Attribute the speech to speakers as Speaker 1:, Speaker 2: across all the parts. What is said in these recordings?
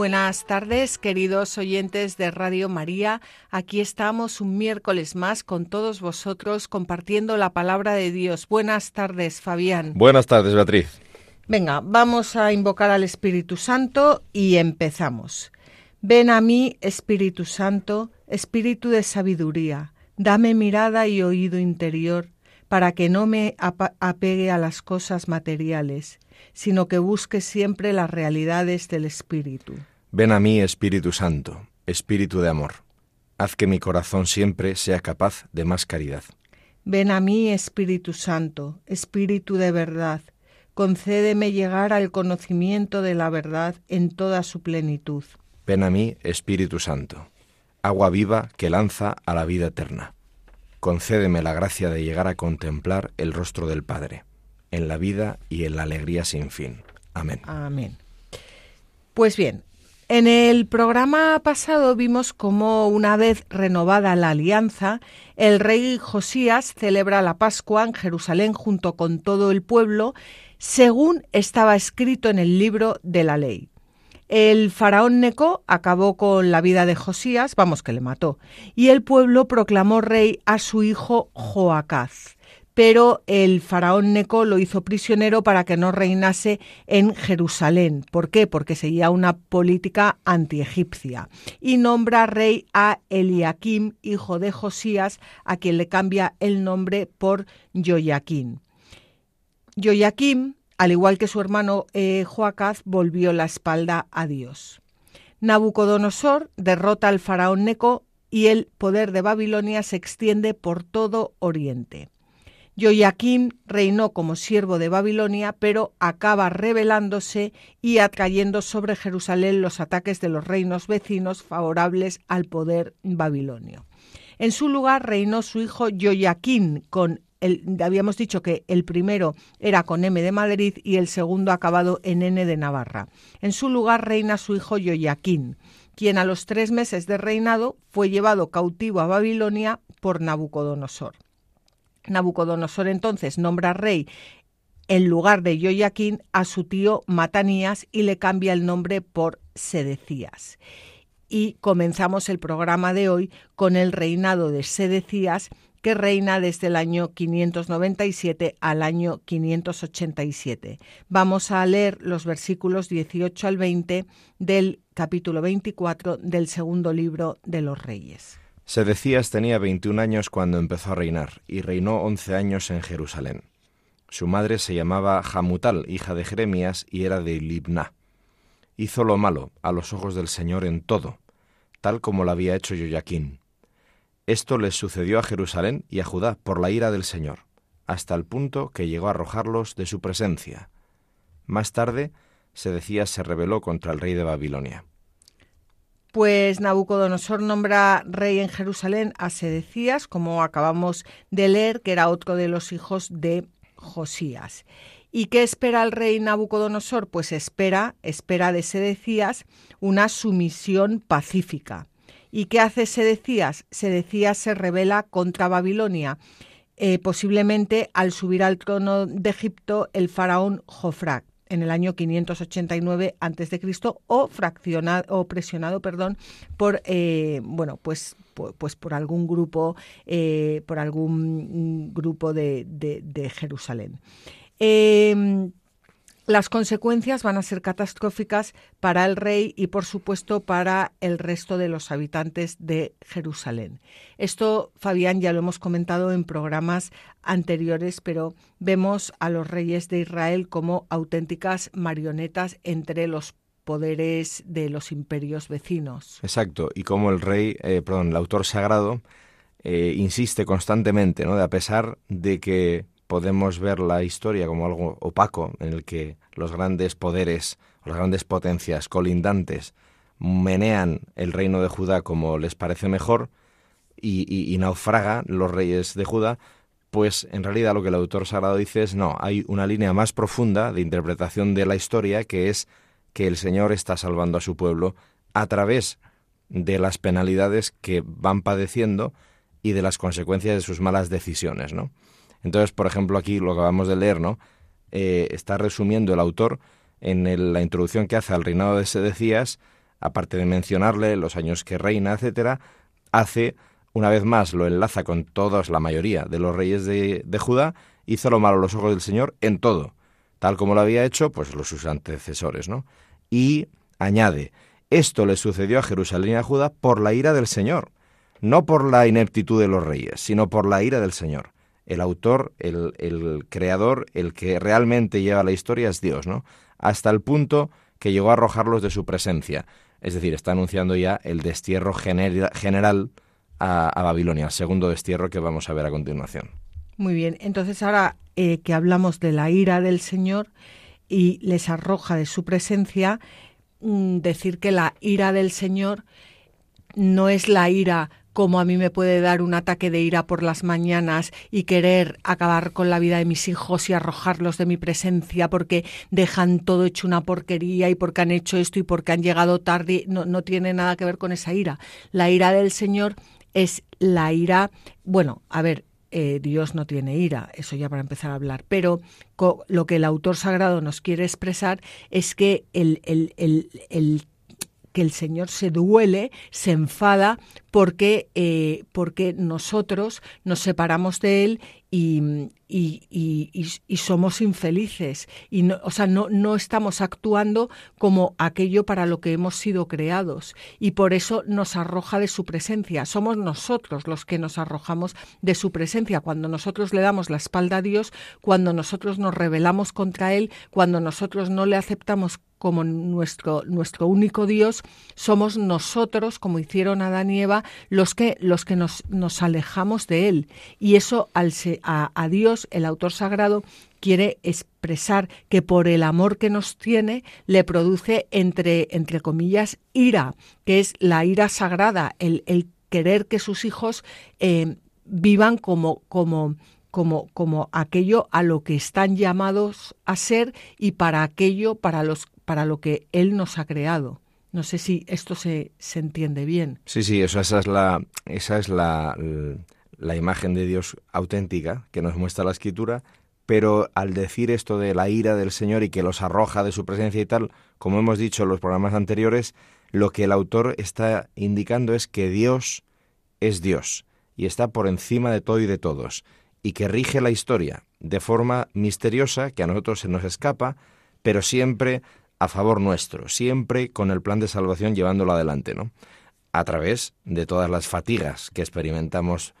Speaker 1: Buenas tardes, queridos oyentes de Radio María. Aquí estamos un miércoles más con todos vosotros compartiendo la palabra de Dios. Buenas tardes, Fabián.
Speaker 2: Buenas tardes, Beatriz.
Speaker 1: Venga, vamos a invocar al Espíritu Santo y empezamos. Ven a mí, Espíritu Santo, Espíritu de sabiduría, dame mirada y oído interior para que no me apegue a las cosas materiales, sino que busque siempre las realidades del Espíritu.
Speaker 2: Ven a mí, Espíritu Santo, Espíritu de amor. Haz que mi corazón siempre sea capaz de más caridad.
Speaker 1: Ven a mí, Espíritu Santo, Espíritu de verdad. Concédeme llegar al conocimiento de la verdad en toda su plenitud.
Speaker 2: Ven a mí, Espíritu Santo, agua viva que lanza a la vida eterna. Concédeme la gracia de llegar a contemplar el rostro del Padre, en la vida y en la alegría sin fin. Amén.
Speaker 1: Amén. Pues bien, en el programa pasado vimos cómo una vez renovada la alianza, el rey Josías celebra la Pascua en Jerusalén junto con todo el pueblo, según estaba escrito en el libro de la ley. El faraón Neco acabó con la vida de Josías, vamos que le mató, y el pueblo proclamó rey a su hijo Joacaz pero el faraón Neco lo hizo prisionero para que no reinase en Jerusalén. ¿Por qué? Porque seguía una política antiegipcia. Y nombra rey a Eliakim, hijo de Josías, a quien le cambia el nombre por Joaquín. Joaquín, al igual que su hermano eh, Joacaz, volvió la espalda a Dios. Nabucodonosor derrota al faraón Neco y el poder de Babilonia se extiende por todo Oriente. Joaquín reinó como siervo de Babilonia, pero acaba rebelándose y atrayendo sobre Jerusalén los ataques de los reinos vecinos favorables al poder babilonio. En su lugar reinó su hijo Joaquín con habíamos dicho que el primero era con M de Madrid y el segundo acabado en N de Navarra. En su lugar reina su hijo Joaquín, quien a los tres meses de reinado fue llevado cautivo a Babilonia por Nabucodonosor. Nabucodonosor entonces nombra rey en lugar de Joaquín a su tío Matanías y le cambia el nombre por Sedecías. Y comenzamos el programa de hoy con el reinado de Sedecías, que reina desde el año 597 al año 587. Vamos a leer los versículos 18 al 20 del capítulo 24 del segundo libro de los Reyes.
Speaker 2: Sedecías tenía 21 años cuando empezó a reinar, y reinó 11 años en Jerusalén. Su madre se llamaba Jamutal, hija de Jeremías, y era de Libna. Hizo lo malo a los ojos del Señor en todo, tal como lo había hecho Joaquín. Esto les sucedió a Jerusalén y a Judá por la ira del Señor, hasta el punto que llegó a arrojarlos de su presencia. Más tarde, Sedecías se rebeló contra el rey de Babilonia.
Speaker 1: Pues Nabucodonosor nombra rey en Jerusalén a Sedecías, como acabamos de leer, que era otro de los hijos de Josías. ¿Y qué espera el rey Nabucodonosor? Pues espera, espera de Sedecías una sumisión pacífica. ¿Y qué hace Sedecías? Sedecías se revela contra Babilonia, eh, posiblemente al subir al trono de Egipto el faraón Jofrac en el año 589 a.C. o fraccionado o presionado, perdón, por eh, bueno, pues, pues por algún grupo eh, por algún grupo de, de, Jerusalén. Em, las consecuencias van a ser catastróficas para el rey y, por supuesto, para el resto de los habitantes de Jerusalén. Esto, Fabián, ya lo hemos comentado en programas anteriores, pero vemos a los reyes de Israel como auténticas marionetas entre los poderes de los imperios vecinos.
Speaker 2: Exacto, y como el rey, eh, perdón, el autor sagrado eh, insiste constantemente, ¿no? De a pesar de que podemos ver la historia como algo opaco en el que los grandes poderes, las grandes potencias colindantes menean el reino de Judá como les parece mejor y, naufraga los reyes de Judá, pues en realidad lo que el autor sagrado dice es no, hay una línea más profunda de interpretación de la historia que es que el Señor está salvando a su pueblo a través de las penalidades que van padeciendo y de las consecuencias de sus malas decisiones, ¿no? Entonces, por ejemplo, aquí lo acabamos de leer, ¿no? Eh, está resumiendo el autor en la introducción que hace al reinado de Sedecías, aparte de mencionarle los años que reina, etcétera, hace una vez más lo enlaza con todos, la mayoría de los reyes de, de, Judá, hizo lo malo a los ojos del Señor en todo, tal como lo había hecho pues los sus antecesores, ¿no? Y añade, esto le sucedió a Jerusalén y a Judá por la ira del Señor, no por la ineptitud de los reyes, sino por la ira del Señor. El autor, el, creador, el que realmente lleva la historia es Dios, ¿no? Hasta el punto que llegó a arrojarlos de su presencia. Es decir, está anunciando ya el destierro general a, Babilonia, el segundo destierro que vamos a ver a continuación.
Speaker 1: Muy bien, entonces ahora eh, que hablamos de la ira del Señor y les arroja de su presencia, mm, decir que la ira del Señor no es la ira como a mí me puede dar un ataque de ira por las mañanas y querer acabar con la vida de mis hijos y arrojarlos de mi presencia porque dejan todo hecho una porquería y porque han hecho esto y porque han llegado tarde. No, no tiene nada que ver con esa ira. La ira del Señor es la ira, bueno, a ver, eh, Dios no tiene ira, eso ya para empezar a hablar, pero lo que el autor sagrado nos quiere expresar es que el, el, el, que el Señor se duele, se enfada porque, eh, porque nosotros nos separamos de Él y, y, somos infelices. Y no, o sea, no, no estamos actuando como aquello para lo que hemos sido creados. Y por eso nos arroja de su presencia. Somos nosotros los que nos arrojamos de su presencia. Cuando nosotros le damos la espalda a Dios, cuando nosotros nos rebelamos contra Él, cuando nosotros no le aceptamos como nuestro, nuestro único Dios, somos nosotros, como hicieron Adán y Eva, los que, los que nos, nos alejamos de Él. Y eso al, a, Dios, el autor sagrado, quiere expresar que por el amor que nos tiene le produce entre, entre comillas ira, que es la ira sagrada, el, el querer que sus hijos eh, vivan como, como como, como aquello a lo que están llamados a ser y para aquello para, los, para lo que Él nos ha creado. No sé si esto se, se entiende bien.
Speaker 2: Sí, sí, eso, esa es, la, esa es la imagen de Dios auténtica que nos muestra la Escritura, pero al decir esto de la ira del Señor y que los arroja de su presencia y tal, como hemos dicho en los programas anteriores, lo que el autor está indicando es que Dios es Dios y está por encima de todo y de todos y que rige la historia de forma misteriosa que a nosotros se nos escapa, pero siempre a favor nuestro, siempre con el plan de salvación llevándolo adelante, ¿no? A través de todas las fatigas que experimentamos,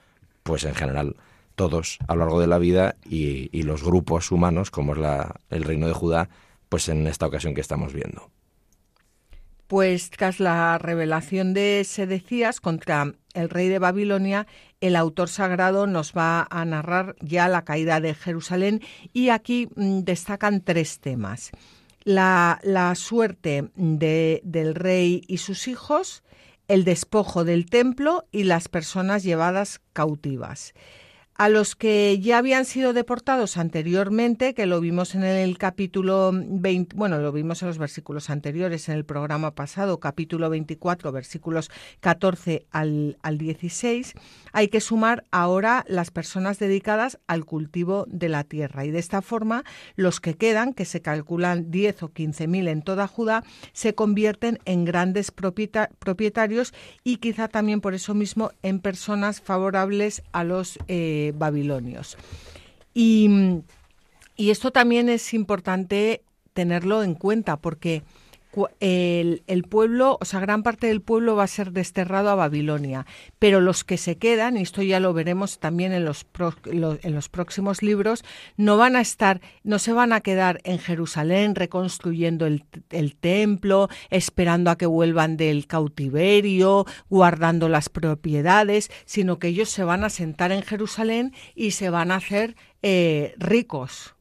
Speaker 2: pues en general todos a lo largo de la vida y, los grupos humanos, como es la, el reino de Judá, pues en esta ocasión que estamos viendo.
Speaker 1: Pues tras la revelación de Sedecías contra el rey de Babilonia, el autor sagrado nos va a narrar ya la caída de Jerusalén y aquí mm, destacan tres temas. La, la suerte de, del rey y sus hijos, el despojo del templo y las personas llevadas cautivas a los que ya habían sido deportados anteriormente, que lo vimos en el capítulo 20, bueno, lo vimos en los versículos anteriores, en el programa pasado, capítulo 24, versículos 14 al, al 16, hay que sumar ahora las personas dedicadas al cultivo de la tierra. Y de esta forma, los que quedan, que se calculan 10 o 15 mil en toda Judá, se convierten en grandes propietarios y quizá también por eso mismo en personas favorables a los eh, babilonios. Y, y esto también es importante tenerlo en cuenta porque el, pueblo, o sea, gran parte del pueblo va a ser desterrado a Babilonia, pero los que se quedan, y esto ya lo veremos también en los, en los próximos libros, no van a estar, no se van a quedar en Jerusalén reconstruyendo el, el templo, esperando a que vuelvan del cautiverio, guardando las propiedades, sino que ellos se van a sentar en Jerusalén y se van a hacer eh, ricos.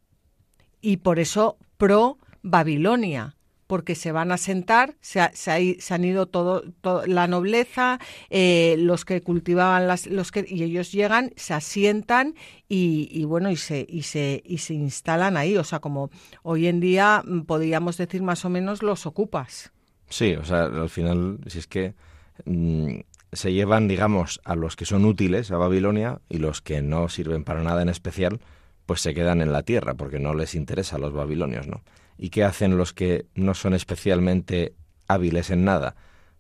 Speaker 1: Y por eso pro Babilonia porque se van a sentar, se, se, han ido todo, la nobleza, eh, los que cultivaban las, los que y ellos llegan, se asientan y, bueno y se y se y se instalan ahí, o sea como hoy en día mm, podríamos decir más o menos los ocupas.
Speaker 2: Sí, o sea al final si es que mm, se llevan, digamos, a los que son útiles a Babilonia y los que no sirven para nada en especial, pues se quedan en la tierra porque no les interesa a los babilonios, ¿no? ¿Y qué hacen los que no son especialmente hábiles en nada?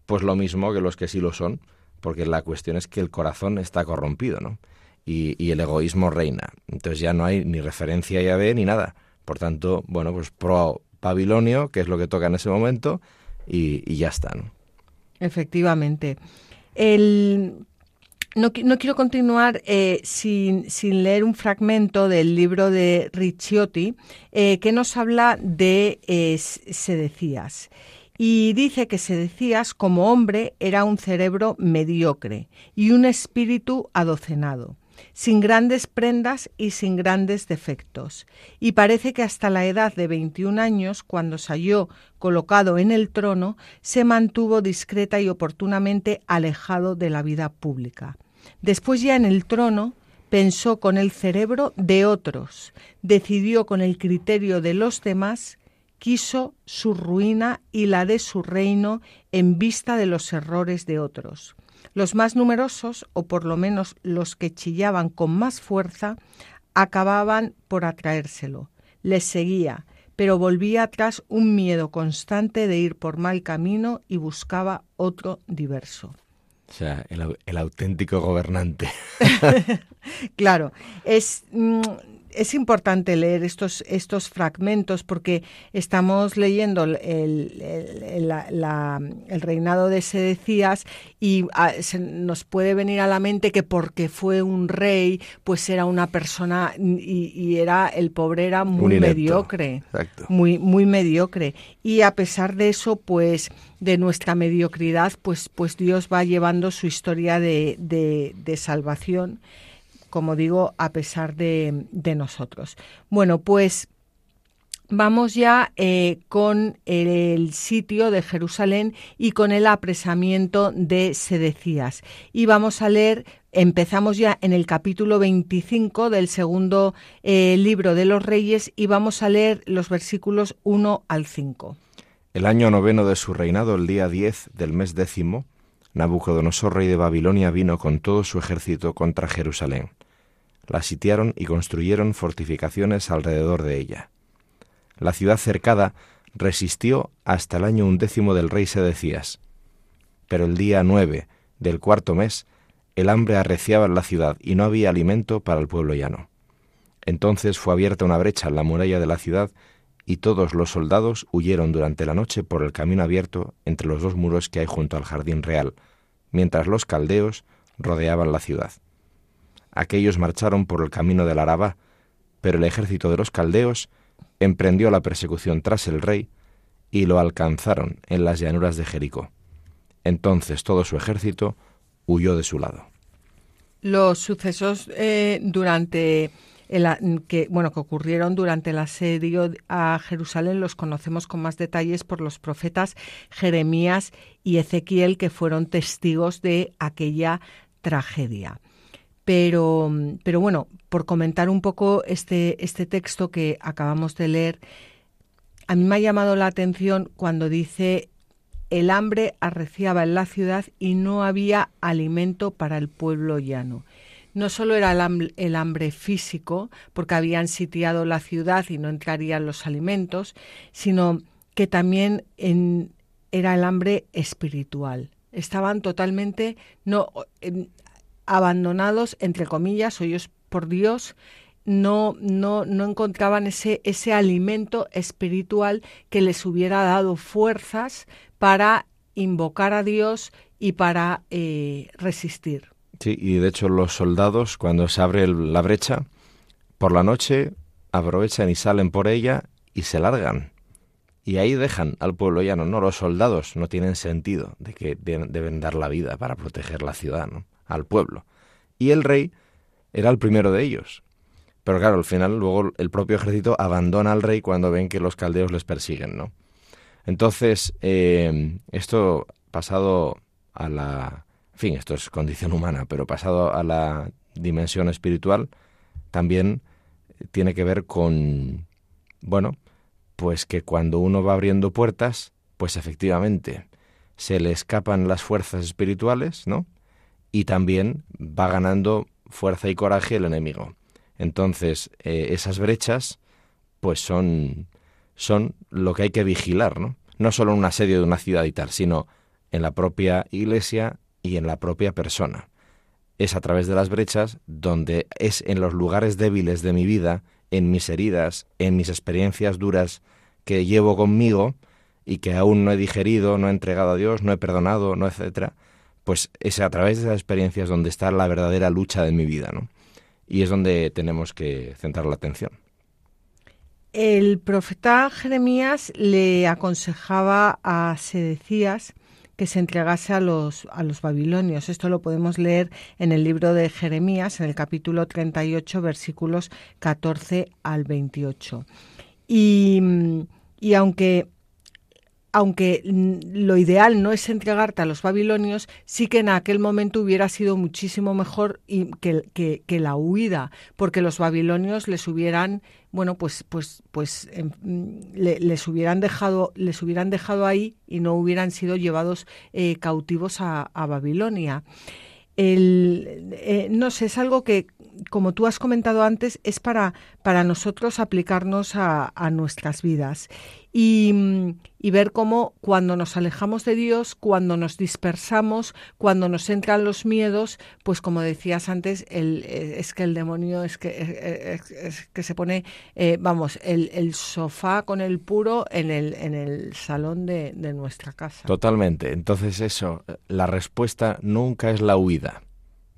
Speaker 2: Pues lo mismo que los que sí lo son, porque la cuestión es que el corazón está corrompido, ¿no? Y, el egoísmo reina. Entonces ya no hay ni referencia a Yahvé ni nada. Por tanto, bueno, pues pro Babilonio, que es lo que toca en ese momento, y, y ya está, ¿no?
Speaker 1: Efectivamente. El, no, quiero continuar eh, sin, leer un fragmento del libro de Ricciotti eh, que nos habla de eh, Sedecías. Y dice que Sedecías, como hombre, era un cerebro mediocre y un espíritu adocenado sin grandes prendas y sin grandes defectos, y parece que hasta la edad de 21 años, cuando se halló colocado en el trono, se mantuvo discreta y oportunamente alejado de la vida pública. Después ya en el trono, pensó con el cerebro de otros, decidió con el criterio de los demás, quiso su ruina y la de su reino en vista de los errores de otros. Los más numerosos, o por lo menos los que chillaban con más fuerza, acababan por atraérselo. Les seguía, pero volvía atrás un miedo constante de ir por mal camino y buscaba otro diverso.
Speaker 2: O sea, el, auténtico gobernante.
Speaker 1: claro, es, mm, es importante leer estos, estos fragmentos porque estamos leyendo el, el, reinado de Sedecías y ah, nos puede venir a la mente que porque fue un rey, pues era una persona y, era el pobre era muy mediocre, muy muy mediocre. Y a pesar de eso, pues de nuestra mediocridad, pues pues Dios va llevando su historia de, de, de salvación como digo, a pesar de, nosotros. Bueno, pues vamos ya eh, con el, sitio de Jerusalén y con el apresamiento de Sedecías. Y vamos a leer, empezamos ya en el capítulo 25 del segundo eh, libro de los Reyes y vamos a leer los versículos 1 al 5.
Speaker 2: El año noveno de su reinado, el día 10 del mes décimo, Nabucodonosor, rey de Babilonia, vino con todo su ejército contra Jerusalén la sitiaron y construyeron fortificaciones alrededor de ella. La ciudad cercada resistió hasta el año undécimo del rey Sedecías. Pero el día nueve del cuarto mes, el hambre arreciaba en la ciudad y no había alimento para el pueblo llano. Entonces fue abierta una brecha en la muralla de la ciudad y todos los soldados huyeron durante la noche por el camino abierto entre los dos muros que hay junto al jardín real, mientras los caldeos rodeaban la ciudad. Aquellos marcharon por el camino del Araba, pero el ejército de los caldeos emprendió la persecución tras el rey y lo alcanzaron en las llanuras de Jericó. Entonces todo su ejército huyó de su lado.
Speaker 1: Los sucesos eh, durante que bueno que ocurrieron durante el asedio a Jerusalén los conocemos con más detalles por los profetas Jeremías y Ezequiel que fueron testigos de aquella tragedia. Pero, pero bueno, por comentar un poco este, este texto que acabamos de leer, a mí me ha llamado la atención cuando dice el hambre arreciaba en la ciudad y no había alimento para el pueblo llano. No solo era el hambre, físico, porque habían sitiado la ciudad y no entrarían los alimentos, sino que también era el hambre espiritual. Estaban totalmente, no, abandonados, entre comillas, o ellos por Dios, no, no, no encontraban ese, ese alimento espiritual que les hubiera dado fuerzas para invocar a Dios y para eh, resistir.
Speaker 2: Sí, y de hecho los soldados, cuando se abre la brecha, por la noche aprovechan y salen por ella y se largan. Y ahí dejan al pueblo llano. No, los soldados no tienen sentido de que deben dar la vida para proteger la ciudad, ¿no? Al pueblo. Y el rey era el primero de ellos. Pero claro, al final luego el propio ejército abandona al rey cuando ven que los caldeos les persiguen, ¿no? Entonces, eh, esto pasado a la... En fin, esto es condición humana, pero pasado a la dimensión espiritual, también tiene que ver con, bueno, pues que cuando uno va abriendo puertas, pues efectivamente se le escapan las fuerzas espirituales, ¿no? Y también va ganando fuerza y coraje el enemigo. Entonces, eh, esas brechas, pues son, son lo que hay que vigilar, ¿no? No solo en un asedio de una ciudad y tal, sino en la propia iglesia y en la propia persona es a través de las brechas donde es en los lugares débiles de mi vida, en mis heridas, en mis experiencias duras que llevo conmigo y que aún no he digerido, no he entregado a Dios, no he perdonado, no etcétera, pues es a través de esas experiencias donde está la verdadera lucha de mi vida, ¿no? Y es donde tenemos que centrar la atención.
Speaker 1: El profeta Jeremías le aconsejaba a Sedecías que se entregase a los, a los babilonios. Esto lo podemos leer en el libro de Jeremías, en el capítulo 38, versículos 14 al 28. Y, y aunque aunque lo ideal no es entregarte a los babilonios, sí que en aquel momento hubiera sido muchísimo mejor y que, la huida, porque los babilonios les hubieran, bueno, pues, pues, pues em, les hubieran dejado, les hubieran dejado ahí y no hubieran sido llevados eh, cautivos a, Babilonia. El, eh, no sé, es algo que como tú has comentado antes, es para, para nosotros aplicarnos a, nuestras vidas y, ver cómo cuando nos alejamos de Dios, cuando nos dispersamos, cuando nos entran los miedos, pues como decías antes, el, es que el demonio es que, que se pone, eh, vamos, el, el, sofá con el puro en el, en el salón de, de nuestra casa.
Speaker 2: Totalmente. Entonces eso, la respuesta nunca es la huida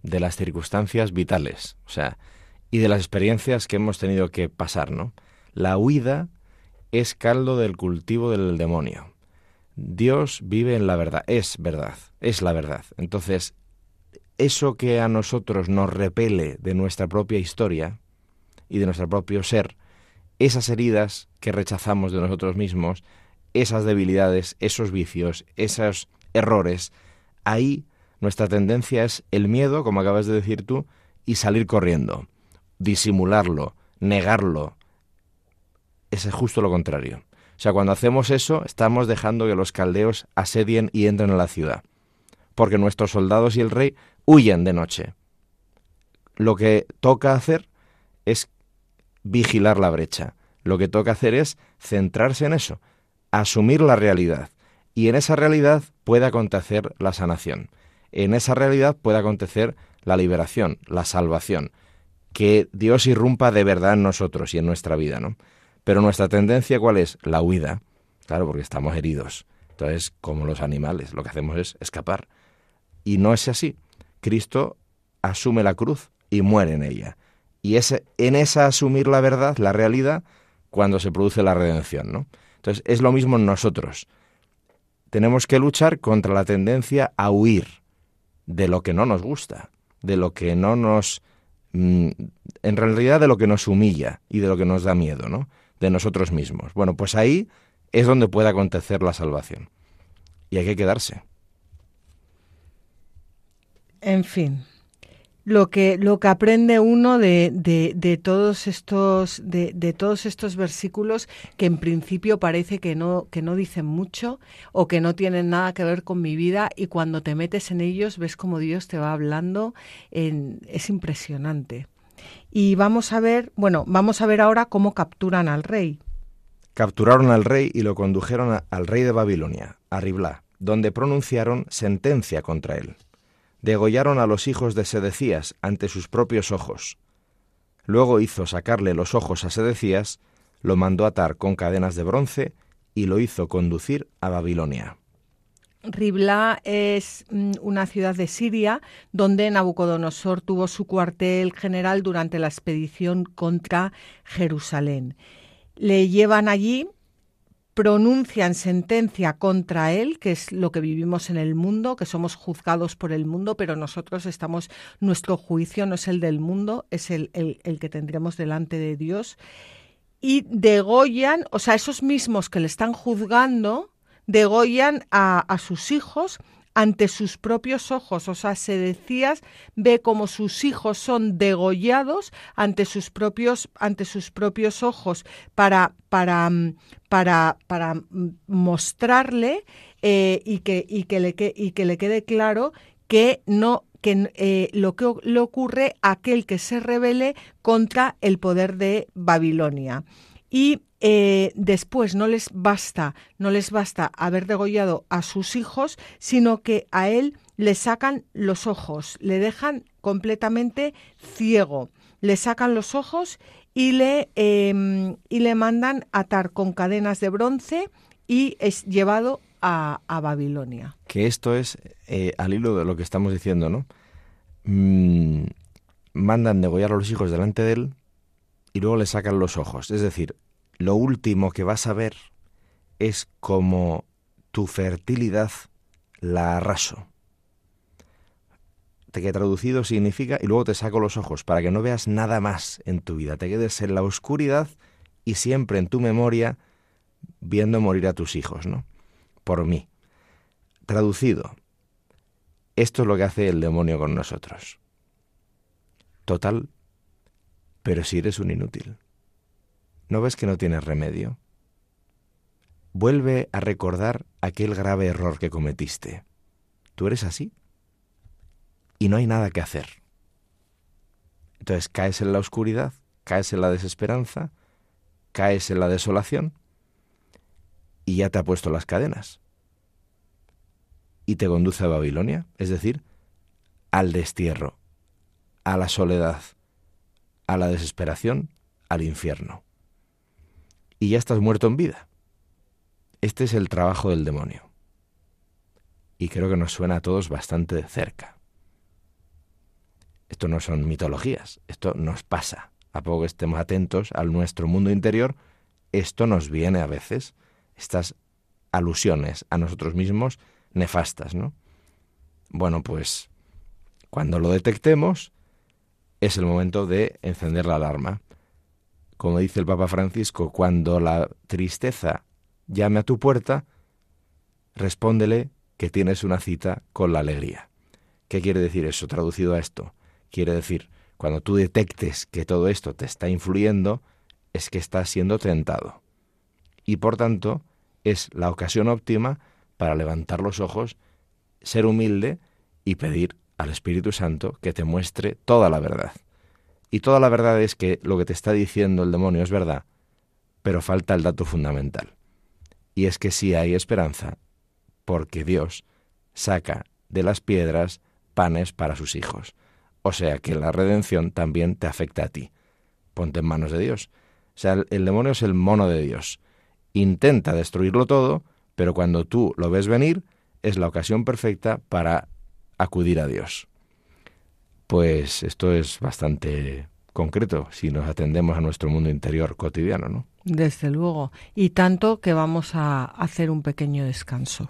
Speaker 2: de las circunstancias vitales, o sea, y de las experiencias que hemos tenido que pasar, ¿no? La huida es caldo del cultivo del demonio. Dios vive en la verdad, es verdad, es la verdad. Entonces, eso que a nosotros nos repele de nuestra propia historia y de nuestro propio ser, esas heridas que rechazamos de nosotros mismos, esas debilidades, esos vicios, esos errores, ahí nuestra tendencia es el miedo, como acabas de decir tú, y salir corriendo, disimularlo, negarlo. Es justo lo contrario. O sea, cuando hacemos eso, estamos dejando que los caldeos asedien y entren en la ciudad. Porque nuestros soldados y el rey huyen de noche. Lo que toca hacer es vigilar la brecha. Lo que toca hacer es centrarse en eso, asumir la realidad. Y en esa realidad puede acontecer la sanación en esa realidad puede acontecer la liberación, la salvación, que Dios irrumpa de verdad en nosotros y en nuestra vida, ¿no? Pero nuestra tendencia, ¿cuál es? La huida, claro, porque estamos heridos. Entonces, como los animales, lo que hacemos es escapar. Y no es así. Cristo asume la cruz y muere en ella. Y es en esa asumir la verdad, la realidad, cuando se produce la redención, ¿no? Entonces, es lo mismo en nosotros. Tenemos que luchar contra la tendencia a huir, de lo que no nos gusta, de lo que no nos... Mm, en realidad de lo que nos humilla y de lo que nos da miedo, ¿no? De nosotros mismos. Bueno, pues ahí es donde puede acontecer la salvación. Y hay que quedarse.
Speaker 1: En fin, lo que, lo que aprende uno de, de, todos estos, de, de, todos estos versículos que en principio parece que no, que no dicen mucho o que no tienen nada que ver con mi vida y cuando te metes en ellos ves como Dios te va hablando, es impresionante. Y vamos a ver, bueno, vamos a ver ahora cómo capturan al rey.
Speaker 2: Capturaron al rey y lo condujeron al rey de Babilonia, a Riblá, donde pronunciaron sentencia contra él degollaron a los hijos de Sedecías ante sus propios ojos. Luego hizo sacarle los ojos a Sedecías, lo mandó atar con cadenas de bronce y lo hizo conducir a Babilonia.
Speaker 1: Ribla es mm, una ciudad de Siria donde Nabucodonosor tuvo su cuartel general durante la expedición contra Jerusalén. Le llevan allí pronuncian sentencia contra él, que es lo que vivimos en el mundo, que somos juzgados por el mundo, pero nosotros estamos, nuestro juicio no es el del mundo, es el, el, que tendremos delante de Dios. Y degollan, o sea, esos mismos que le están juzgando, degollan a, a sus hijos ante sus propios ojos. O sea, se decías, ve como sus hijos son degollados ante sus propios, ante sus propios ojos para, para, mm, para, para mm, mostrarle eh, y, que, y, que le, y que le quede claro que no que eh, lo que le ocurre a aquel que se rebele contra el poder de Babilonia. Y eh, después no les basta, no les basta haber degollado a sus hijos, sino que a él le sacan los ojos, le dejan completamente ciego, le sacan los ojos y le, em, y le mandan atar con cadenas de bronce y es llevado a, Babilonia.
Speaker 2: Que esto es eh, al hilo de lo que estamos diciendo, ¿no? Mm, mandan degollar a los hijos delante de él y luego le sacan los ojos. Es decir, lo último que vas a ver es como tu fertilidad la arraso. Te que traducido significa y luego te saco los ojos para que no veas nada más en tu vida, te quedes en la oscuridad y siempre en tu memoria viendo morir a tus hijos, ¿no? Por mí. Traducido, esto es lo que hace el demonio con nosotros. Total, pero si eres un inútil. ¿No ves que no tienes remedio? Vuelve a recordar aquel grave error que cometiste. Tú eres así y no hay nada que hacer. Entonces caes en la oscuridad, caes en la desesperanza, caes en la desolación y ya te ha puesto las cadenas. Y te conduce a Babilonia, es decir, al destierro, a la soledad, a la desesperación, al infierno y ya estás muerto en vida. Este es el trabajo del demonio. Y creo que nos suena a todos bastante de cerca. Esto no son mitologías, esto nos pasa. A poco que estemos atentos al nuestro mundo interior, esto nos viene a veces, estas alusiones a nosotros mismos nefastas, ¿no? Bueno, pues cuando lo detectemos, es el momento de encender la alarma como dice el Papa Francisco, cuando la tristeza llame a tu puerta, respóndele que tienes una cita con la alegría. ¿Qué quiere decir eso traducido a esto? Quiere decir, cuando tú detectes que todo esto te está influyendo, es que estás siendo tentado. Y por tanto, es la ocasión óptima para levantar los ojos, ser humilde y pedir al Espíritu Santo que te muestre toda la verdad. Y toda la verdad es que lo que te está diciendo el demonio es verdad, pero falta el dato fundamental. Y es que sí hay esperanza, porque Dios saca de las piedras panes para sus hijos. O sea que la redención también te afecta a ti. Ponte en manos de Dios. O sea, el, demonio es el mono de Dios. Intenta destruirlo todo, pero cuando tú lo ves venir, es la ocasión perfecta para acudir a Dios. Pues esto es bastante concreto si nos atendemos a nuestro mundo interior cotidiano, ¿no?
Speaker 1: Desde luego. Y tanto que vamos a hacer un pequeño descanso.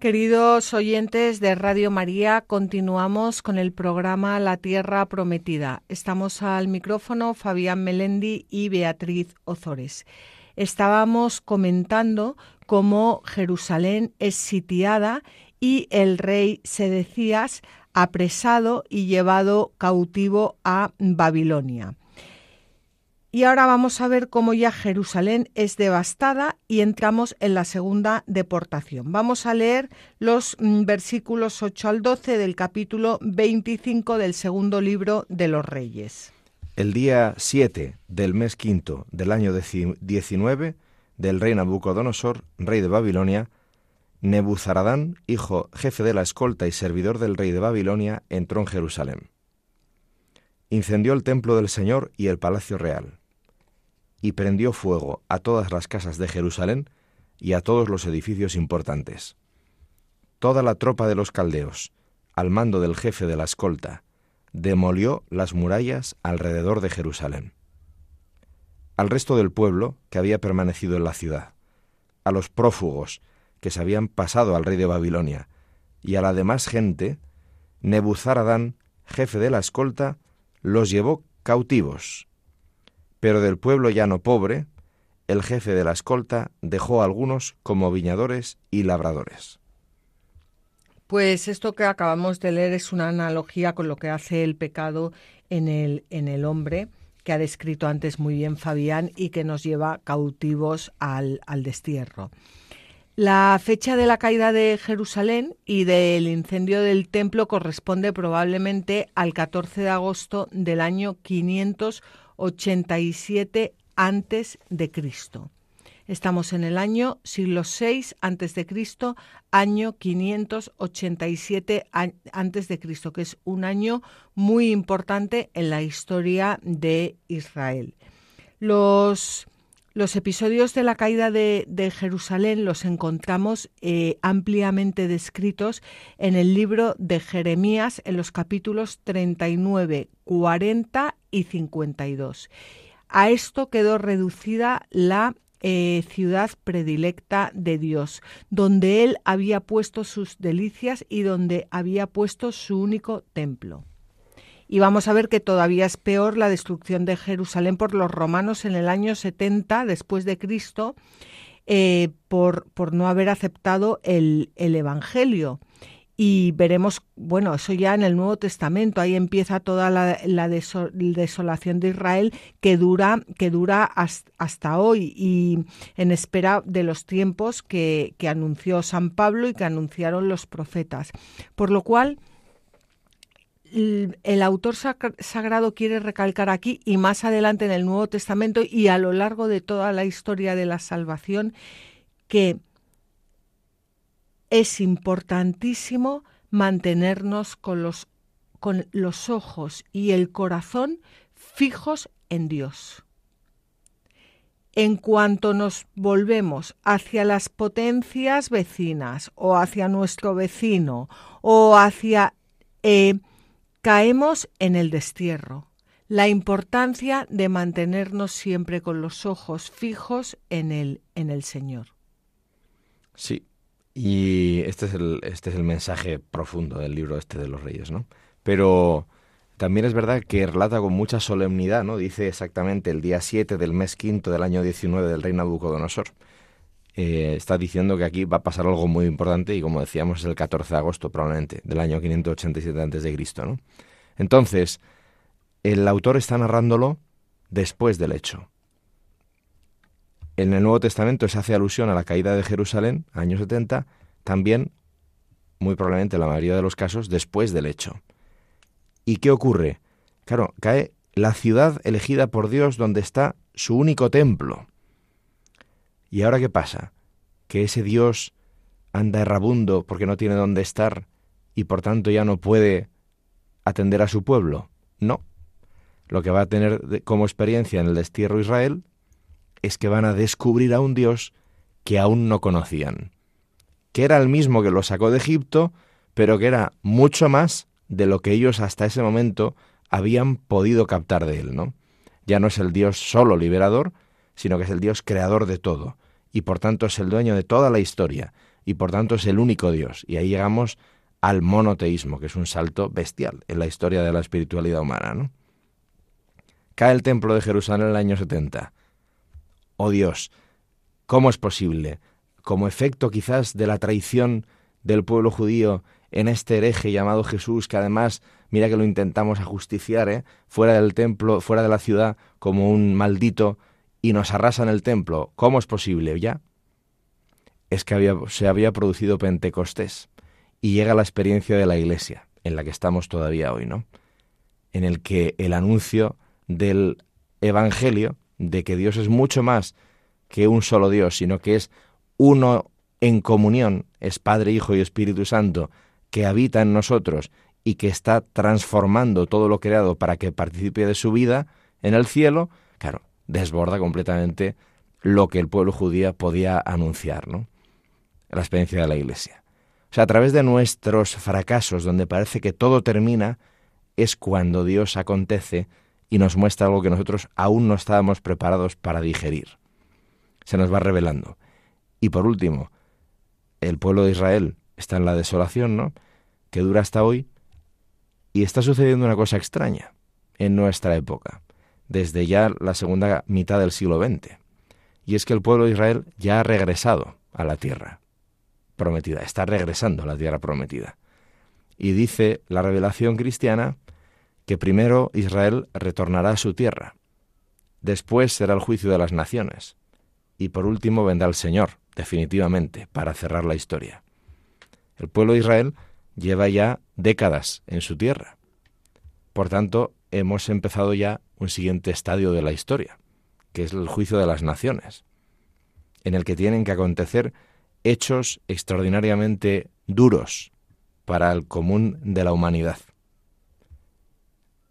Speaker 1: Queridos oyentes de Radio María, continuamos con el programa La Tierra Prometida. Estamos al micrófono Fabián Melendi y Beatriz Ozores. Estábamos comentando cómo Jerusalén es sitiada y el rey Sedecías apresado y llevado cautivo a Babilonia. Y ahora vamos a ver cómo ya Jerusalén es devastada y entramos en la segunda deportación. Vamos a leer los mm, versículos 8 al 12 del capítulo 25 del segundo libro de los Reyes.
Speaker 2: El día 7 del mes quinto del año 19 del rey Nabucodonosor, rey de Babilonia, Nebuzaradán, hijo jefe de la escolta y servidor del rey de Babilonia, entró en Jerusalén. Incendió el templo del Señor y el palacio real y prendió fuego a todas las casas de Jerusalén y a todos los edificios importantes. Toda la tropa de los caldeos, al mando del jefe de la escolta, demolió las murallas alrededor de Jerusalén. Al resto del pueblo que había permanecido en la ciudad, a los prófugos que se habían pasado al rey de Babilonia, y a la demás gente, Nebuzaradán, jefe de la escolta, los llevó cautivos pero del pueblo llano pobre, el jefe de la escolta dejó a algunos como viñadores y labradores.
Speaker 1: Pues esto que acabamos de leer es una analogía con lo que hace el pecado en el, en el hombre, que ha descrito antes muy bien Fabián y que nos lleva cautivos al, al destierro. La fecha de la caída de Jerusalén y del incendio del templo corresponde probablemente al 14 de agosto del año 500 87 antes de Cristo. Estamos en el año siglo VI antes de Cristo, año 587 antes de Cristo, que es un año muy importante en la historia de Israel. Los, los episodios de la caída de, Jerusalén los encontramos eh, ampliamente descritos en el libro de Jeremías en los capítulos 39, 40 y 52. A esto quedó reducida la eh, ciudad predilecta de Dios, donde Él había puesto sus delicias y donde había puesto su único templo. Y vamos a ver que todavía es peor la destrucción de Jerusalén por los romanos en el año 70 después de Cristo, eh, por, por, no haber aceptado el, el Evangelio y veremos, bueno, eso ya en el Nuevo Testamento, ahí empieza toda la, desolación de Israel que dura, que dura hasta, hoy y en espera de los tiempos que, que anunció San Pablo y que anunciaron los profetas. Por lo cual, el autor sagrado quiere recalcar aquí y más adelante en el Nuevo Testamento y a lo largo de toda la historia de la salvación que es importantísimo mantenernos con los, con los ojos y el corazón fijos en Dios. En cuanto nos volvemos hacia las potencias vecinas o hacia nuestro vecino o hacia... Eh, caemos en el destierro. La importancia de mantenernos siempre con los ojos fijos en el, en el Señor.
Speaker 2: Sí, y este es el, este es el mensaje profundo del libro este de los reyes, ¿no? Pero también es verdad que relata con mucha solemnidad, ¿no? Dice exactamente el día 7 del mes quinto del año 19 del rey Nabucodonosor. Eh, está diciendo que aquí va a pasar algo muy importante y como decíamos es el 14 de agosto probablemente del año 587 antes de Cristo, ¿no? Entonces, el autor está narrándolo después del hecho. En el Nuevo Testamento se hace alusión a la caída de Jerusalén, años 70, también, muy probablemente en la mayoría de los casos, después del hecho. ¿Y qué ocurre? Claro, cae la ciudad elegida por Dios donde está su único templo. ¿Y ahora qué pasa? Que ese Dios anda errabundo porque no tiene dónde estar y por tanto ya no puede atender a su pueblo. No. Lo que va a tener como experiencia en el destierro Israel es que van a descubrir a un Dios que aún no conocían, que era el mismo que lo sacó de Egipto, pero que era mucho más de lo que ellos hasta ese momento habían podido captar de él, ¿no? Ya no es el Dios solo liberador, sino que es el Dios creador de todo, y por tanto es el dueño de toda la historia, y por tanto es el único Dios. Y ahí llegamos al monoteísmo, que es un salto bestial en la historia de la espiritualidad humana. ¿no? Cae el templo de Jerusalén en el año 70. Oh Dios, ¿cómo es posible? Como efecto quizás de la traición del pueblo judío en este hereje llamado Jesús, que además, mira que lo intentamos ajusticiar, ¿eh? fuera del templo, fuera de la ciudad, como un maldito, y nos arrasan el templo. ¿Cómo es posible? ¿Ya? Es que se había producido Pentecostés y llega la experiencia de la Iglesia, en la que estamos todavía hoy, ¿no? En el que el anuncio del Evangelio, de que Dios es mucho más que un solo Dios, sino que es uno en comunión, es Padre, Hijo y Espíritu Santo, que habita en nosotros y que está transformando todo lo creado para que participe de su vida en el cielo, claro, desborda completamente lo que el pueblo judío podía anunciar, ¿no? La experiencia de la Iglesia. O sea, a través de nuestros fracasos, donde parece que todo termina, es cuando Dios acontece y nos muestra algo que nosotros aún no estábamos preparados para digerir. Se nos va revelando. Y por último, el pueblo de Israel está en la desolación, ¿no? Que dura hasta hoy. Y está sucediendo una cosa extraña en nuestra época, desde ya la segunda mitad del siglo XX. Y es que el pueblo de Israel ya ha regresado a la tierra prometida, está regresando a la tierra prometida. Y dice la revelación cristiana que primero Israel retornará a su tierra, después será el juicio de las naciones, y por último vendrá el Señor, definitivamente, para cerrar la historia. El pueblo de Israel lleva ya décadas en su tierra. Por tanto, hemos empezado ya un siguiente estadio de la historia, que es el juicio de las naciones, en el que tienen que acontecer hechos extraordinariamente duros para el común de la humanidad,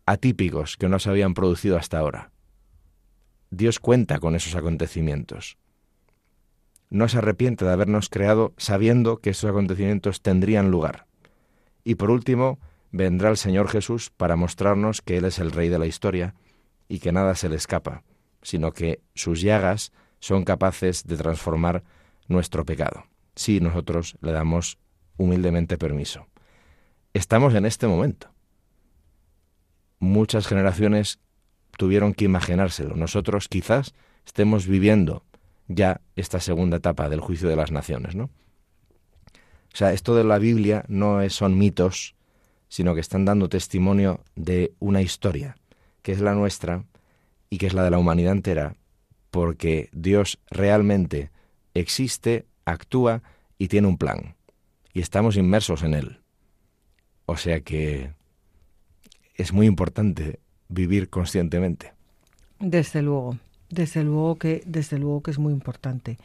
Speaker 2: atípicos que no se habían producido hasta ahora. Dios cuenta con esos acontecimientos. No se arrepiente de habernos creado sabiendo que esos acontecimientos tendrían lugar. Y por último, vendrá el Señor Jesús para mostrarnos que Él es el Rey de la historia y que nada se le escapa, sino que sus llagas son capaces de transformar nuestro pecado, si nosotros le damos humildemente permiso. Estamos en este momento. Muchas generaciones tuvieron que imaginárselo. Nosotros quizás estemos viviendo ya esta segunda etapa del juicio de las naciones, ¿no? O sea, esto de la Biblia no son mitos, sino que están dando testimonio de una historia, que es la nuestra y que es la de la humanidad entera, porque Dios realmente existe, actúa y tiene un plan. Y estamos inmersos en él. O sea que es muy importante vivir conscientemente.
Speaker 1: Desde luego, desde luego que, desde luego que es muy importante.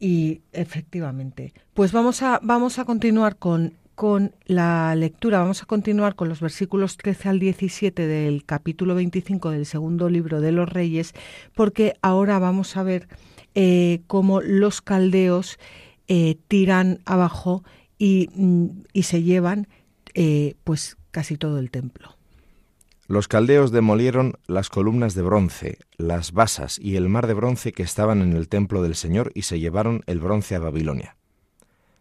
Speaker 1: Y efectivamente, pues vamos a, vamos a continuar con, con la lectura, vamos a continuar con los versículos 13 al 17 del capítulo 25 del segundo libro de los Reyes, porque ahora vamos a ver eh, cómo los caldeos eh, tiran abajo y, mm, y se llevan eh, pues casi todo el templo.
Speaker 2: Los caldeos demolieron las columnas de bronce, las basas y el mar de bronce que estaban en el templo del Señor y se llevaron el bronce a Babilonia.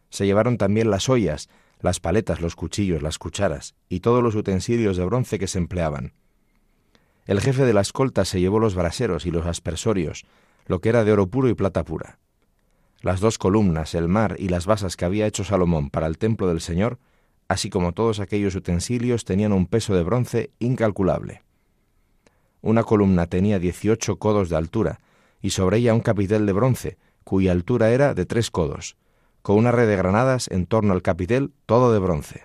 Speaker 2: Se llevaron también las ollas, las paletas, los cuchillos, las cucharas y todos los utensilios de bronce que se empleaban. El jefe de la escolta se llevó los braseros y los aspersorios, lo que era de oro puro y plata pura. Las dos columnas, el mar y las basas que había hecho Salomón para el templo del Señor, así como todos aquellos utensilios, tenían un peso de bronce incalculable. Una columna tenía dieciocho codos de altura, y sobre ella un capitel de bronce, cuya altura era de tres codos, con una red de granadas en torno al capitel, todo de bronce.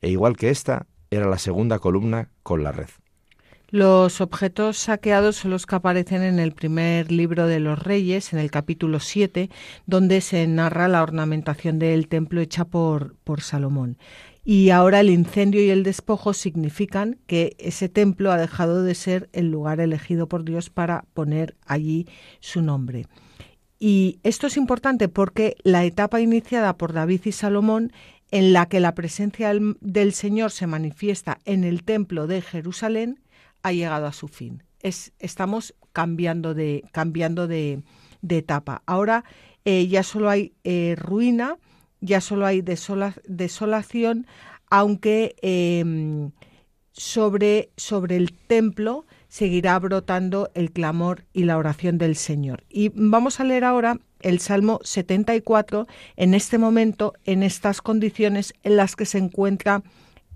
Speaker 2: E igual que esta, era la segunda columna con la red.
Speaker 1: Los objetos saqueados son los que aparecen en el primer libro de los Reyes, en el capítulo 7, donde se narra la ornamentación del templo hecha por, por Salomón. Y ahora el incendio y el despojo significan que ese templo ha dejado de ser el lugar elegido por Dios para poner allí su nombre. Y esto es importante porque la etapa iniciada por David y Salomón, en la que la presencia del Señor se manifiesta en el templo de Jerusalén, ha llegado a su fin. Es, estamos cambiando de, cambiando de, etapa. Ahora eh, ya solo hay eh, ruina, ya solo hay desolación, aunque em, sobre, sobre el templo seguirá brotando el clamor y la oración del Señor. Y vamos a leer ahora el Salmo 74 en este momento, en estas condiciones en las que se encuentra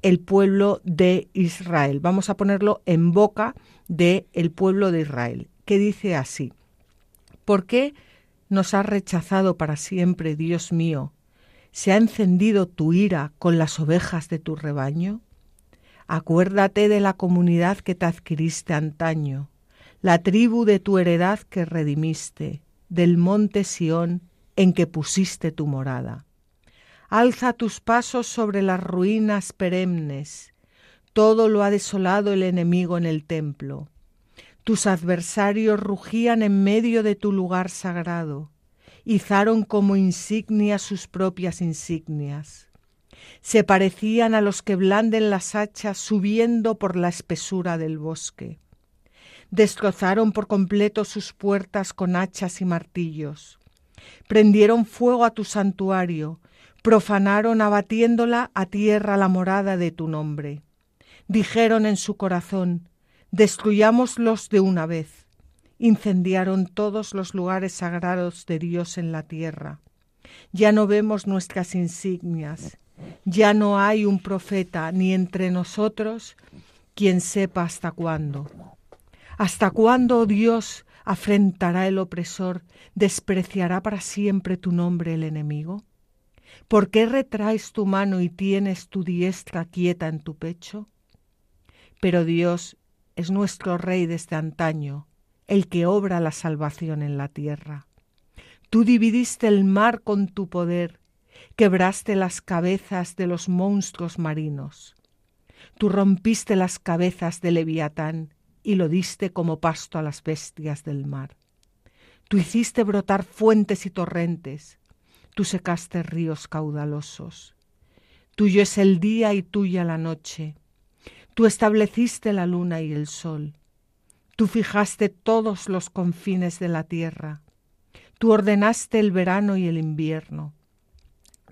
Speaker 1: el pueblo de Israel. Vamos a ponerlo en boca del el pueblo de Israel, que dice así, ¿por qué nos has rechazado para siempre, Dios mío? ¿Se ha encendido tu ira con las ovejas de tu rebaño? Acuérdate de la comunidad que te adquiriste antaño, la tribu de tu heredad que redimiste, del monte Sión en que pusiste tu morada. Alza tus pasos sobre las ruinas perennes. Todo lo ha desolado el enemigo en el templo. Tus adversarios rugían en medio de tu lugar sagrado. Izaron como insignia sus propias insignias se parecían a los que blanden las hachas subiendo por la espesura del bosque. Destrozaron por completo sus puertas con hachas y martillos. Prendieron fuego a tu santuario, profanaron abatiéndola a tierra la morada de tu nombre. Dijeron en su corazón, destruyámoslos de una vez. Incendiaron todos los lugares sagrados de Dios en la tierra. Ya no vemos nuestras insignias, ya no hay un profeta ni entre nosotros quien sepa hasta cuándo. ¿Hasta cuándo, oh Dios, afrentará el opresor, despreciará para siempre tu nombre el enemigo? ¿Por qué retraes tu mano y tienes tu diestra quieta en tu pecho? Pero Dios es nuestro Rey desde antaño, el que obra la salvación en la tierra. Tú dividiste el mar con tu poder, quebraste las cabezas de los monstruos marinos. Tú rompiste las cabezas de Leviatán y lo diste como pasto a las bestias del mar. Tú hiciste brotar fuentes y torrentes, tú secaste ríos caudalosos. Tuyo es el día y tuya la noche. Tú estableciste la luna y el sol. Tú fijaste todos los confines de la tierra. Tú ordenaste el verano y el invierno.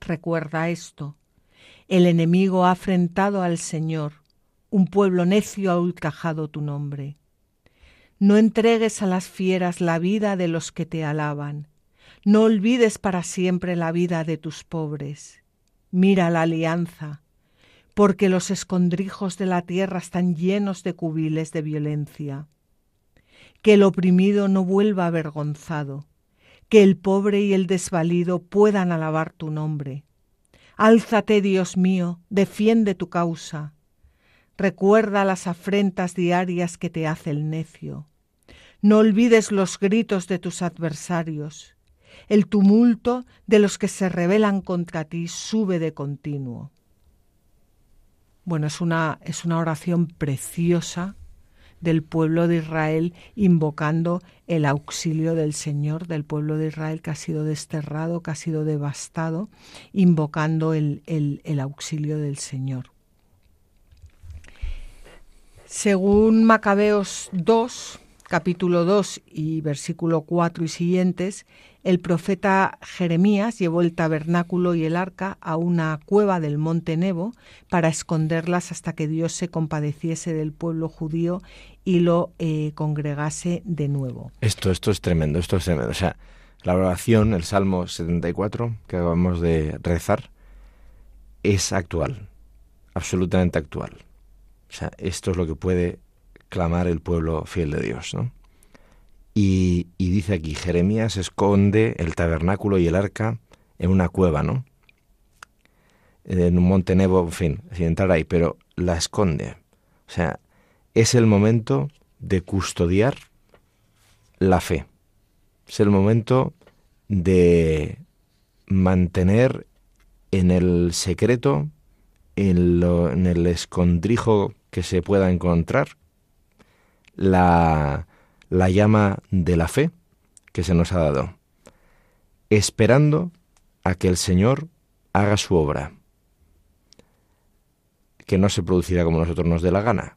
Speaker 1: Recuerda esto. El enemigo ha afrentado al Señor, un pueblo necio ha ultrajado tu nombre. No entregues a las fieras la vida de los que te alaban, no olvides para siempre la vida de tus pobres. Mira la alianza, porque los escondrijos de la tierra están llenos de cubiles de violencia. Que el oprimido no vuelva avergonzado, que el pobre y el desvalido puedan alabar tu nombre. Álzate, Dios mío, defiende tu causa. Recuerda las afrentas diarias que te hace el necio. No olvides los gritos de tus adversarios. El tumulto de los que se rebelan contra ti sube de continuo. Bueno, es una, es una oración preciosa del pueblo de Israel invocando el auxilio del Señor, del pueblo de Israel que ha sido desterrado, que ha sido devastado, invocando el, el, auxilio del Señor. Según Macabeos 2, capítulo 2 y versículo 4 y siguientes, el profeta Jeremías llevó el tabernáculo y el arca a una cueva del monte Nebo para esconderlas hasta que Dios se compadeciese del pueblo judío y lo eh, congregase de nuevo.
Speaker 2: Esto, esto es tremendo, esto es tremendo. O sea, la oración, el Salmo 74 que acabamos de rezar, es actual, absolutamente actual. O sea, esto es lo que puede clamar el pueblo fiel de Dios, ¿no? Y, dice aquí, Jeremías esconde el tabernáculo y el arca en una cueva, ¿no? En un monte Nebo, en fin, sin entrar ahí, pero la esconde. O sea, es el momento de custodiar la fe. Es el momento de mantener en el secreto, en, en el escondrijo que se pueda encontrar, la, la llama de la fe que se nos ha dado, esperando a que el Señor haga su obra, que no se producirá como nosotros nos dé la gana,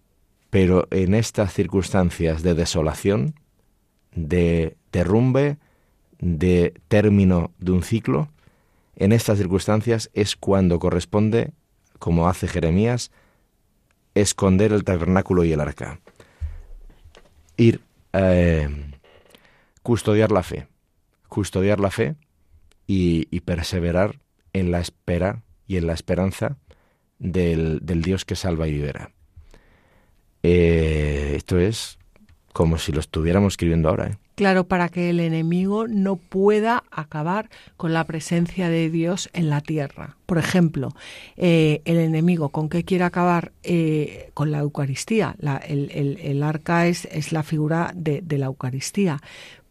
Speaker 2: pero en estas circunstancias de desolación, de derrumbe, de término de un ciclo, en estas circunstancias es cuando corresponde, como hace Jeremías, esconder el tabernáculo y el arca. Ir, eh, custodiar la fe, custodiar la fe y, perseverar en la espera y en la esperanza del, Dios que salva y libera. Eh, esto es como si lo estuviéramos escribiendo ahora. ¿eh?
Speaker 1: Claro, para que el enemigo no pueda acabar con la presencia de Dios en la tierra. Por ejemplo, eh, el enemigo, ¿con qué quiere acabar? Eh, con la Eucaristía. el, arca es, es la figura de, la Eucaristía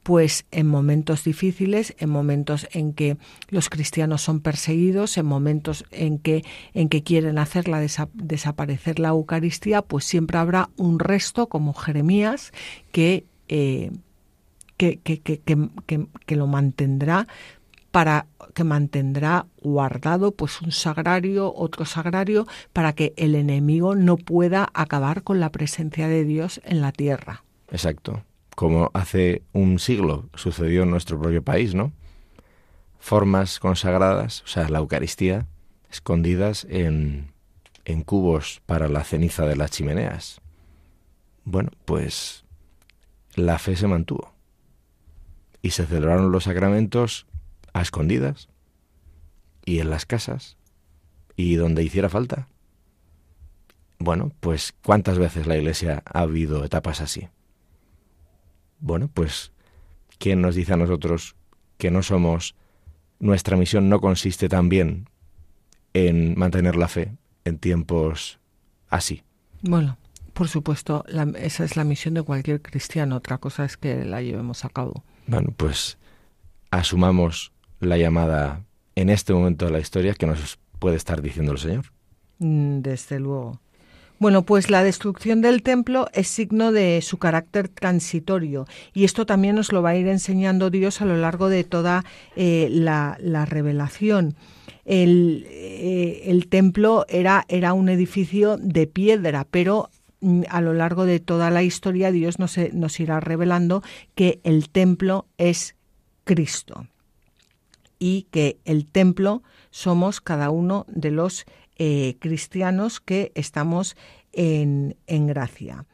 Speaker 1: pues en momentos difíciles, en momentos en que los cristianos son perseguidos, en momentos en que, en que quieren hacerla desaparecer la Eucaristía, pues siempre habrá un resto, como Jeremías, que eh, que, lo mantendrá para que mantendrá guardado pues un sagrario, otro sagrario, para que el enemigo no pueda acabar con la presencia de Dios en la tierra.
Speaker 2: Exacto. Como hace un siglo sucedió en nuestro propio país, ¿no? Formas consagradas, o sea, la Eucaristía, escondidas en, en cubos para la ceniza de las chimeneas. Bueno, pues la fe se mantuvo y se celebraron los sacramentos a escondidas y en las casas y donde hiciera falta. Bueno, pues ¿cuántas veces la Iglesia ha habido etapas así? Bueno, pues ¿quién nos dice a nosotros que no somos, nuestra misión no consiste también en mantener la fe en tiempos así?
Speaker 1: Bueno, por supuesto, esa es la misión de cualquier cristiano, otra cosa es que la llevemos a cabo.
Speaker 2: Bueno, pues asumamos la llamada en este momento de la historia que nos puede estar diciendo el Señor.
Speaker 1: Mm, desde luego. Bueno, pues la destrucción del templo es signo de su carácter transitorio y esto también nos lo va a ir enseñando Dios a lo largo de toda eh, la, revelación. El, eh, el, templo era, era un edificio de piedra, pero a lo largo de toda la historia Dios nos, nos irá revelando que el templo es Cristo y que el templo somos cada uno de los eh, cristianos que estamos en, en gracia.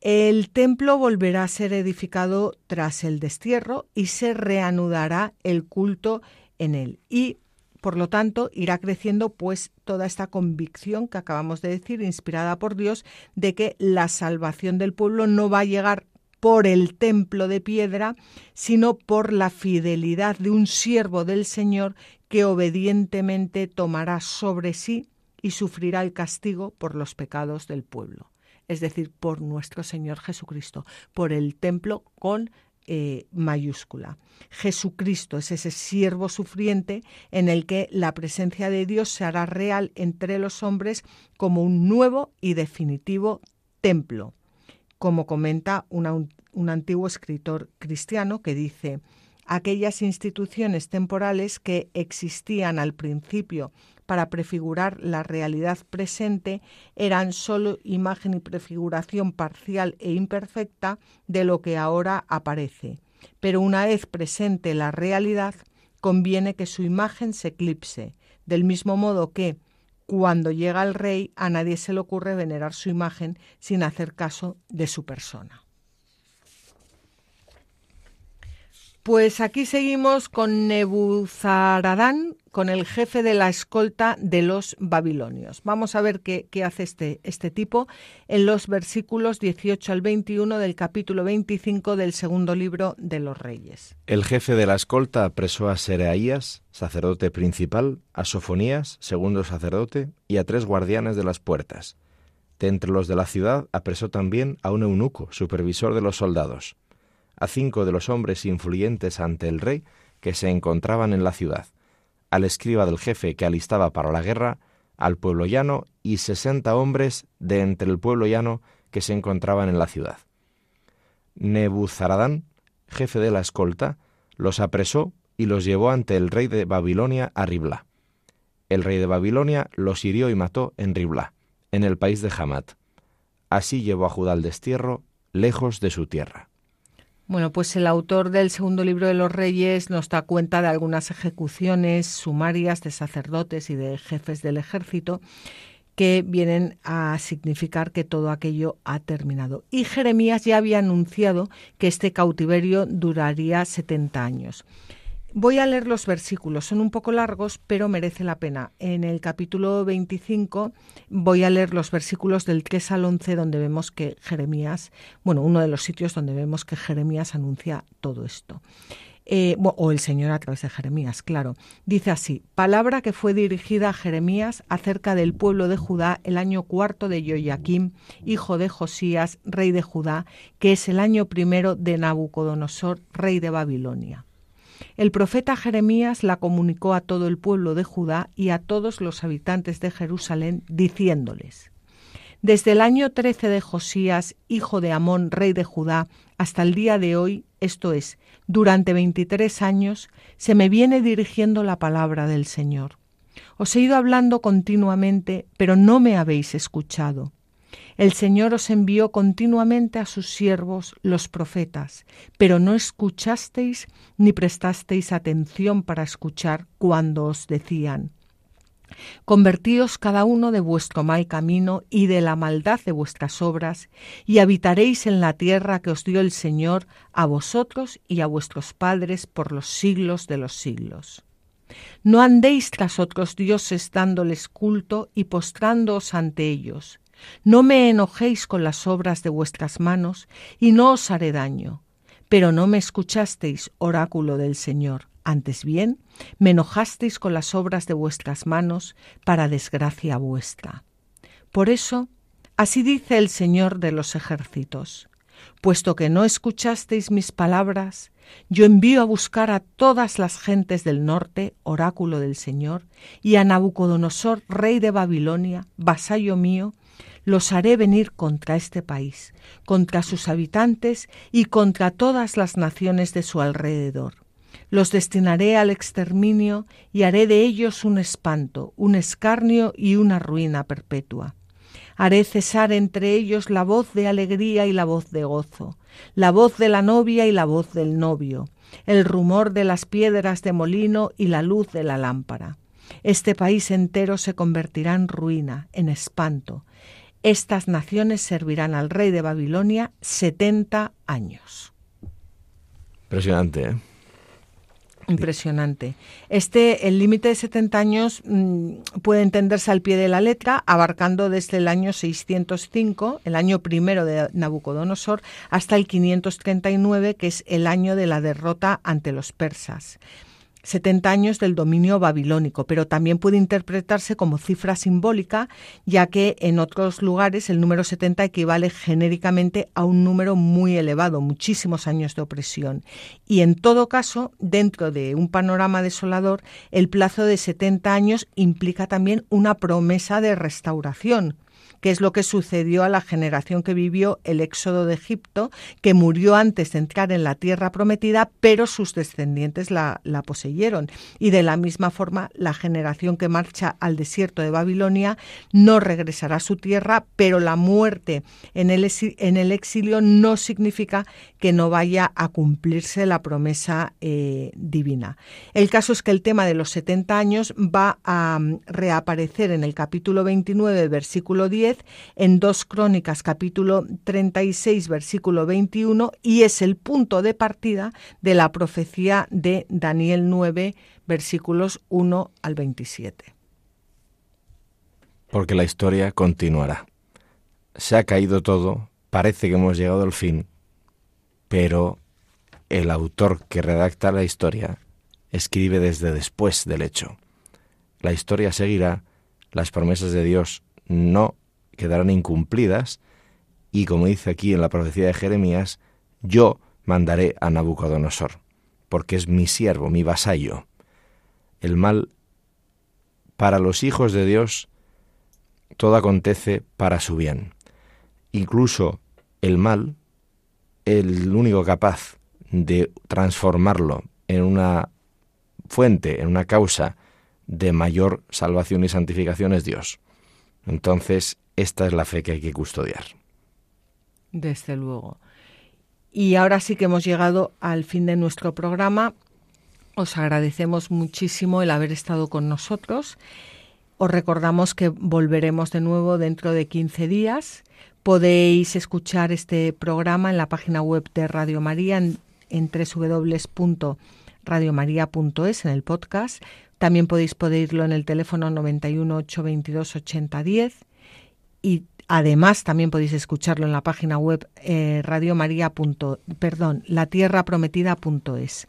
Speaker 1: El templo volverá a ser edificado tras el destierro y se reanudará el culto en él. Y por lo tanto, irá creciendo pues toda esta convicción que acabamos de decir, inspirada por Dios, de que la salvación del pueblo no va a llegar por el templo de piedra, sino por la fidelidad de un siervo del Señor que obedientemente tomará sobre sí y sufrirá el castigo por los pecados del pueblo, es decir, por nuestro Señor Jesucristo, por el templo con eh, mayúscula. Jesucristo es ese siervo sufriente en el que la presencia de Dios se hará real entre los hombres como un nuevo y definitivo templo, como comenta un antiguo escritor cristiano que dice, aquellas instituciones temporales que existían al principio para prefigurar la realidad presente eran sólo imagen y prefiguración parcial e imperfecta de lo que ahora aparece. Pero una vez presente la realidad, conviene que su imagen se eclipse, del mismo modo que, cuando llega el rey, a nadie se le ocurre venerar su imagen sin hacer caso de su persona. Pues aquí seguimos con Nebuzaradán, con el jefe de la escolta de los babilonios. Vamos a ver qué, hace este, este tipo en los versículos 18 al 21 del capítulo 25 del segundo libro de los Reyes.
Speaker 2: El jefe de la escolta apresó a Seraías, sacerdote principal, a Sofonías, segundo sacerdote, y a tres guardianes de las puertas. De entre los de la ciudad apresó también a un eunuco, supervisor de los soldados a cinco de los hombres influyentes ante el rey que se encontraban en la ciudad, al escriba del jefe que alistaba para la guerra, al pueblo llano y sesenta hombres de entre el pueblo llano que se encontraban en la ciudad. Nebuzaradán, jefe de la escolta, los apresó y los llevó ante el rey de Babilonia a Ribla. El rey de Babilonia los hirió y mató en Ribla, en el país de Hamat. Así llevó a Judá al destierro, lejos de su tierra.
Speaker 1: Bueno, pues el autor del segundo libro de los Reyes nos da cuenta de algunas ejecuciones sumarias de sacerdotes y de jefes del ejército que vienen a significar que todo aquello ha terminado. Y Jeremías ya había anunciado que este cautiverio duraría 70 años. Voy a leer los versículos, son un poco largos, pero merece la pena. En el capítulo 25 voy a leer los versículos del 3 al 11 donde vemos que Jeremías, bueno, uno de los sitios donde vemos que Jeremías anuncia todo esto. Eh, o el Señor a través de Jeremías, claro. Dice así, palabra que fue dirigida a Jeremías acerca del pueblo de Judá el año cuarto de Joaquim, hijo de Josías, rey de Judá, que es el año primero de Nabucodonosor, rey de Babilonia. El profeta Jeremías la comunicó a todo el pueblo de Judá y a todos los habitantes de Jerusalén, diciéndoles, Desde el año trece de Josías, hijo de Amón, rey de Judá, hasta el día de hoy, esto es, durante veintitrés años, se me viene dirigiendo la palabra del Señor. Os he ido hablando continuamente, pero no me habéis escuchado. El Señor os envió continuamente a sus siervos, los profetas, pero no escuchasteis ni prestasteis atención para escuchar cuando os decían, Convertíos cada uno de vuestro mal camino y de la maldad de vuestras obras, y habitaréis en la tierra que os dio el Señor a vosotros y a vuestros padres por los siglos de los siglos. No andéis tras otros dioses dándoles culto y postrándoos ante ellos, no me enojéis con las obras de vuestras manos, y no os haré daño. Pero no me escuchasteis, oráculo del Señor. Antes bien, me enojasteis con las obras de vuestras manos, para desgracia vuestra. Por eso, así dice el Señor de los ejércitos. Puesto que no escuchasteis mis palabras, yo envío a buscar a todas las gentes del norte, oráculo del Señor, y a Nabucodonosor, rey de Babilonia, vasallo mío, los haré venir contra este país, contra sus habitantes y contra todas las naciones de su alrededor. Los destinaré al exterminio y haré de ellos un espanto, un escarnio y una ruina perpetua. Haré cesar entre ellos la voz de alegría y la voz de gozo, la voz de la novia y la voz del novio, el rumor de las piedras de molino y la luz de la lámpara. Este país entero se convertirá en ruina, en espanto, estas naciones servirán al rey de Babilonia 70 años.
Speaker 2: Impresionante, ¿eh?
Speaker 1: Impresionante. Este, el límite de 70 años mm, puede entenderse al pie de la letra, abarcando desde el año 605, el año primero de Nabucodonosor, hasta el 539, que es el año de la derrota ante los persas. 70 años del dominio babilónico, pero también puede interpretarse como cifra simbólica, ya que en otros lugares el número 70 equivale genéricamente a un número muy elevado, muchísimos años de opresión. Y en todo caso, dentro de un panorama desolador, el plazo de 70 años implica también una promesa de restauración que es lo que sucedió a la generación que vivió el éxodo de Egipto, que murió antes de entrar en la tierra prometida, pero sus descendientes la, poseyeron. Y de la misma forma, la generación que marcha al desierto de Babilonia no regresará a su tierra, pero la muerte en el, en el exilio no significa que no vaya a cumplirse la promesa eh, divina. El caso es que el tema de los 70 años va a mm, reaparecer en el capítulo 29, versículo 10, en dos Crónicas capítulo 36 versículo 21 y es el punto de partida de la profecía de Daniel 9 versículos 1 al 27.
Speaker 2: Porque la historia continuará. Se ha caído todo, parece que hemos llegado al fin, pero el autor que redacta la historia escribe desde después del hecho. La historia seguirá, las promesas de Dios no quedarán incumplidas, y como dice aquí en la profecía de Jeremías, yo mandaré a Nabucodonosor, porque es mi siervo, mi vasallo. El mal para los hijos de Dios, todo acontece para su bien. Incluso el mal, el único capaz de transformarlo en una fuente, en una causa de mayor salvación y santificación es Dios. Entonces, esta es la fe que hay que custodiar.
Speaker 1: Desde luego. Y ahora sí que hemos llegado al fin de nuestro programa. Os agradecemos muchísimo el haber estado con nosotros. Os recordamos que volveremos de nuevo dentro de 15 días. Podéis escuchar este programa en la página web de Radio María en, en www.radiomaria.es en el podcast. También podéis pedirlo en el teléfono 91 822 8010 y Además, también podéis escucharlo en la página web eh, radiomaria. perdón, latierraprometida.es.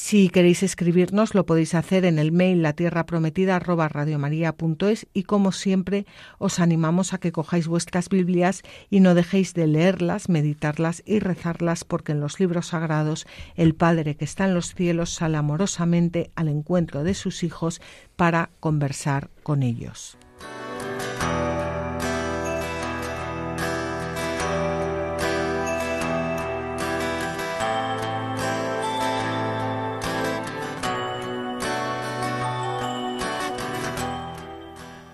Speaker 1: Si queréis escribirnos, lo podéis hacer en el mail latierraprometida@radiomaria.es y como siempre os animamos a que cojáis vuestras Biblias y no dejéis de leerlas, meditarlas y rezarlas porque en los libros sagrados el Padre que está en los cielos sale amorosamente al encuentro de sus hijos para conversar con ellos.